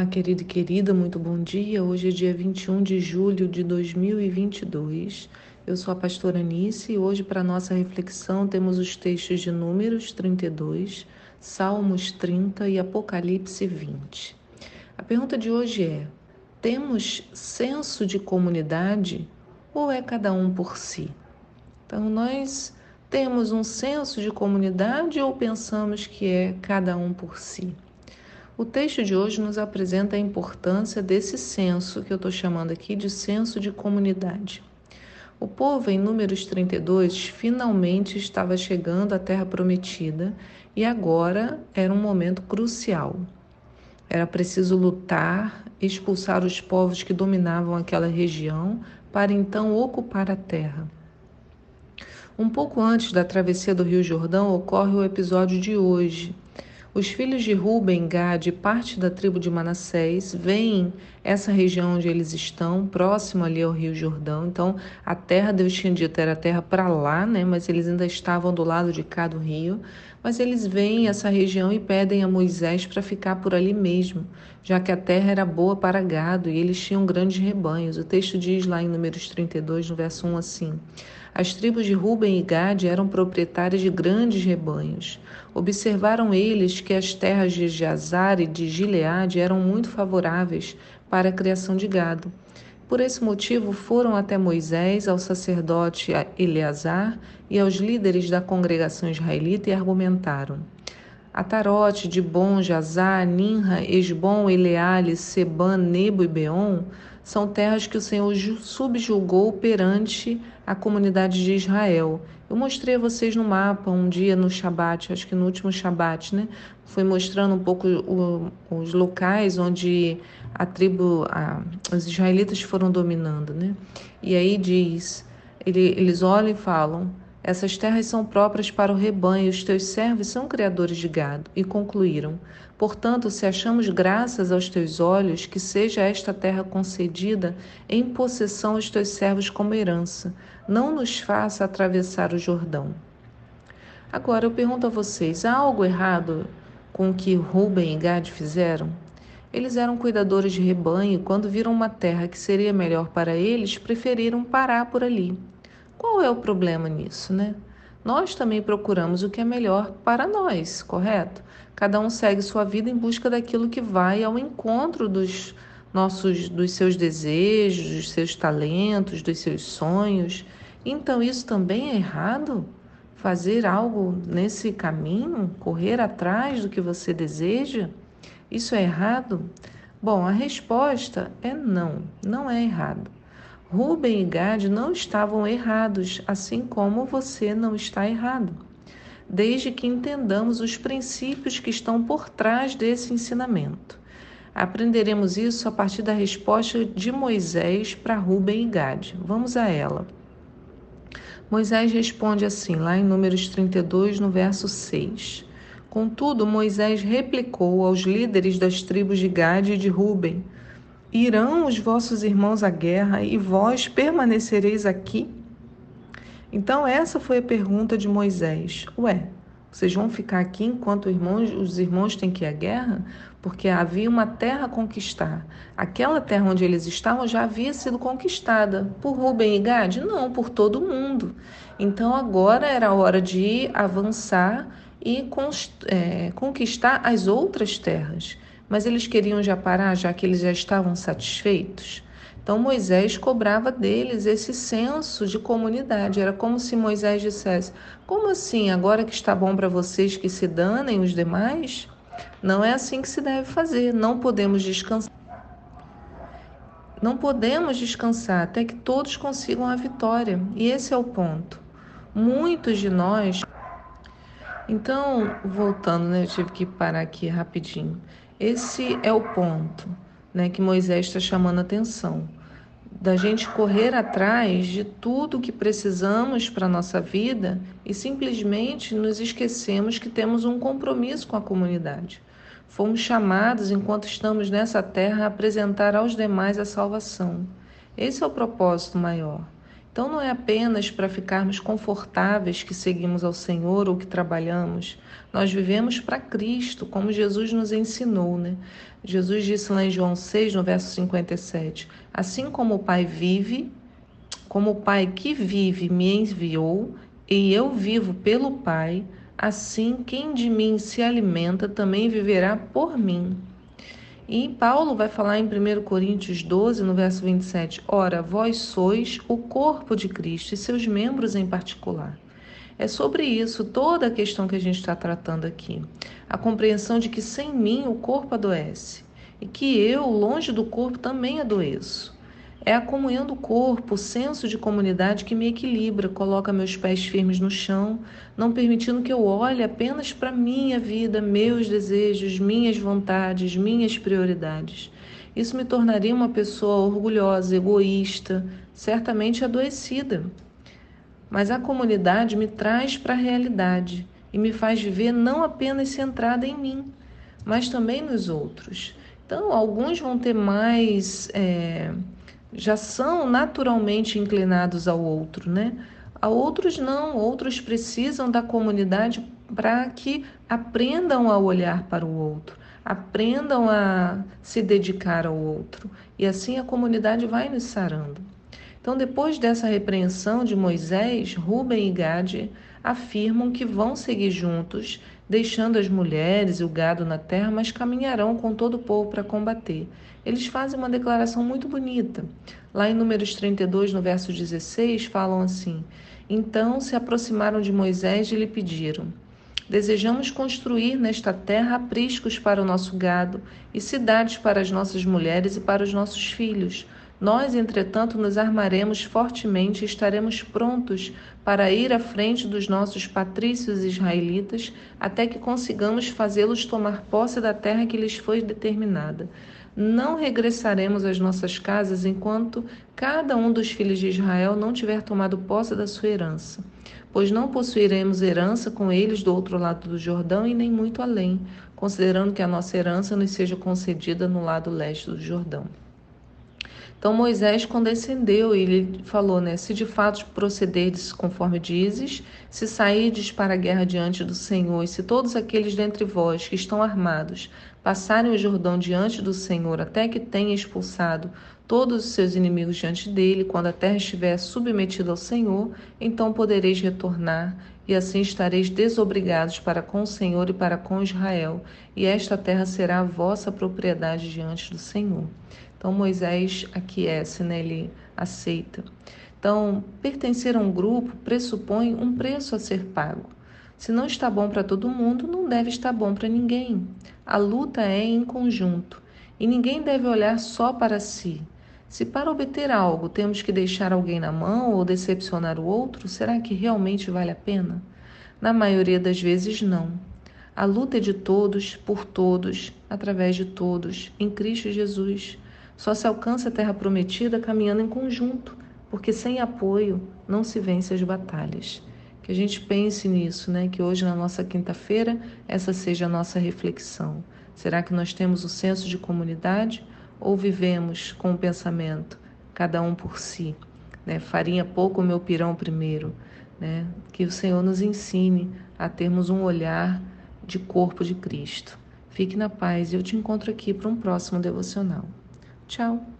Olá, querido e querida, muito bom dia. Hoje é dia 21 de julho de 2022. Eu sou a pastora Anice e hoje, para nossa reflexão, temos os textos de Números 32, Salmos 30 e Apocalipse 20. A pergunta de hoje é: temos senso de comunidade ou é cada um por si? Então, nós temos um senso de comunidade ou pensamos que é cada um por si? O texto de hoje nos apresenta a importância desse senso que eu estou chamando aqui de senso de comunidade. O povo, em Números 32, finalmente estava chegando à Terra Prometida e agora era um momento crucial. Era preciso lutar, expulsar os povos que dominavam aquela região para então ocupar a terra. Um pouco antes da travessia do Rio Jordão ocorre o episódio de hoje. Os filhos de Ruben, Gad e parte da tribo de Manassés veem essa região onde eles estão, próximo ali ao Rio Jordão. Então, a terra, Deus tinha dito, era a terra para lá, né? Mas eles ainda estavam do lado de cá do rio. Mas eles veem essa região e pedem a Moisés para ficar por ali mesmo, já que a terra era boa para gado e eles tinham grandes rebanhos. O texto diz lá em Números 32, no verso 1 assim: as tribos de Ruben e Gade eram proprietárias de grandes rebanhos. Observaram eles que as terras de Jazar e de Gileade eram muito favoráveis para a criação de gado. Por esse motivo, foram até Moisés, ao sacerdote Eleazar e aos líderes da congregação israelita e argumentaram. Atarote, Dibon, Jazar, Ninra, Esbom, Eleale, Seban, Nebo e Beon são terras que o Senhor subjugou perante a comunidade de Israel. Eu mostrei a vocês no mapa um dia no Shabat, acho que no último Shabat, né? Fui mostrando um pouco o, os locais onde a tribo, a, os israelitas foram dominando, né? E aí diz, ele, eles olham e falam: essas terras são próprias para o rebanho, os teus servos são criadores de gado. E concluíram: Portanto, se achamos graças aos teus olhos, que seja esta terra concedida em possessão aos teus servos como herança. Não nos faça atravessar o Jordão. Agora eu pergunto a vocês: há algo errado com o que Ruben e Gad fizeram? Eles eram cuidadores de rebanho e, quando viram uma terra que seria melhor para eles, preferiram parar por ali. Qual é o problema nisso, né? Nós também procuramos o que é melhor para nós, correto? Cada um segue sua vida em busca daquilo que vai ao encontro dos nossos dos seus desejos, dos seus talentos, dos seus sonhos. Então isso também é errado? Fazer algo nesse caminho, correr atrás do que você deseja? Isso é errado? Bom, a resposta é não, não é errado. Ruben e Gad não estavam errados, assim como você não está errado, desde que entendamos os princípios que estão por trás desse ensinamento. Aprenderemos isso a partir da resposta de Moisés para Ruben e Gad. Vamos a ela. Moisés responde assim, lá em Números 32, no verso 6. Contudo, Moisés replicou aos líderes das tribos de Gad e de Ruben: Irão os vossos irmãos à guerra e vós permanecereis aqui? Então, essa foi a pergunta de Moisés. Ué, vocês vão ficar aqui enquanto irmãos, os irmãos têm que ir à guerra? Porque havia uma terra a conquistar. Aquela terra onde eles estavam já havia sido conquistada. Por Rubem e Gad? Não, por todo mundo. Então, agora era a hora de avançar e é, conquistar as outras terras. Mas eles queriam já parar, já que eles já estavam satisfeitos? Então Moisés cobrava deles esse senso de comunidade. Era como se Moisés dissesse: Como assim? Agora que está bom para vocês que se danem os demais? Não é assim que se deve fazer. Não podemos descansar. Não podemos descansar até que todos consigam a vitória. E esse é o ponto. Muitos de nós. Então, voltando, né? Eu tive que parar aqui rapidinho. Esse é o ponto né, que Moisés está chamando a atenção. Da gente correr atrás de tudo que precisamos para a nossa vida e simplesmente nos esquecemos que temos um compromisso com a comunidade. Fomos chamados, enquanto estamos nessa terra, a apresentar aos demais a salvação. Esse é o propósito maior. Então não é apenas para ficarmos confortáveis que seguimos ao Senhor ou que trabalhamos. Nós vivemos para Cristo, como Jesus nos ensinou, né? Jesus disse lá em João 6, no verso 57, assim como o Pai vive, como o Pai que vive me enviou, e eu vivo pelo Pai, assim quem de mim se alimenta também viverá por mim. E Paulo vai falar em 1 Coríntios 12, no verso 27, Ora, vós sois o corpo de Cristo e seus membros em particular. É sobre isso toda a questão que a gente está tratando aqui. A compreensão de que sem mim o corpo adoece e que eu, longe do corpo, também adoeço. É a comunhão do corpo, o senso de comunidade que me equilibra, coloca meus pés firmes no chão, não permitindo que eu olhe apenas para minha vida, meus desejos, minhas vontades, minhas prioridades. Isso me tornaria uma pessoa orgulhosa, egoísta, certamente adoecida. Mas a comunidade me traz para a realidade e me faz viver não apenas centrada em mim, mas também nos outros. Então, alguns vão ter mais. É já são naturalmente inclinados ao outro, né? A outros não, outros precisam da comunidade para que aprendam a olhar para o outro, aprendam a se dedicar ao outro. E assim a comunidade vai nos sarando. Então, depois dessa repreensão de Moisés, Rubem e Gade afirmam que vão seguir juntos, deixando as mulheres e o gado na terra, mas caminharão com todo o povo para combater. Eles fazem uma declaração muito bonita. Lá em Números 32, no verso 16, falam assim: Então se aproximaram de Moisés e lhe pediram: Desejamos construir nesta terra apriscos para o nosso gado e cidades para as nossas mulheres e para os nossos filhos nós, entretanto, nos armaremos fortemente e estaremos prontos para ir à frente dos nossos patrícios israelitas até que consigamos fazê-los tomar posse da terra que lhes foi determinada. Não regressaremos às nossas casas enquanto cada um dos filhos de Israel não tiver tomado posse da sua herança. Pois não possuiremos herança com eles do outro lado do Jordão e nem muito além, considerando que a nossa herança nos seja concedida no lado leste do Jordão. Então Moisés condescendeu e ele falou, né? Se de fato procederdes conforme dizes, se sairdes para a guerra diante do Senhor, e se todos aqueles dentre vós que estão armados passarem o Jordão diante do Senhor, até que tenha expulsado todos os seus inimigos diante dele, quando a terra estiver submetida ao Senhor, então podereis retornar, e assim estareis desobrigados para com o Senhor e para com Israel, e esta terra será a vossa propriedade diante do Senhor. Então Moisés aquece, né? ele aceita. Então, pertencer a um grupo pressupõe um preço a ser pago. Se não está bom para todo mundo, não deve estar bom para ninguém. A luta é em conjunto e ninguém deve olhar só para si. Se para obter algo temos que deixar alguém na mão ou decepcionar o outro, será que realmente vale a pena? Na maioria das vezes, não. A luta é de todos, por todos, através de todos, em Cristo Jesus. Só se alcança a terra prometida caminhando em conjunto, porque sem apoio não se vence as batalhas. Que a gente pense nisso, né? Que hoje na nossa quinta-feira essa seja a nossa reflexão. Será que nós temos o senso de comunidade ou vivemos com o pensamento cada um por si, né? Farinha pouco, meu pirão primeiro, né? Que o Senhor nos ensine a termos um olhar de corpo de Cristo. Fique na paz e eu te encontro aqui para um próximo devocional. Tchau!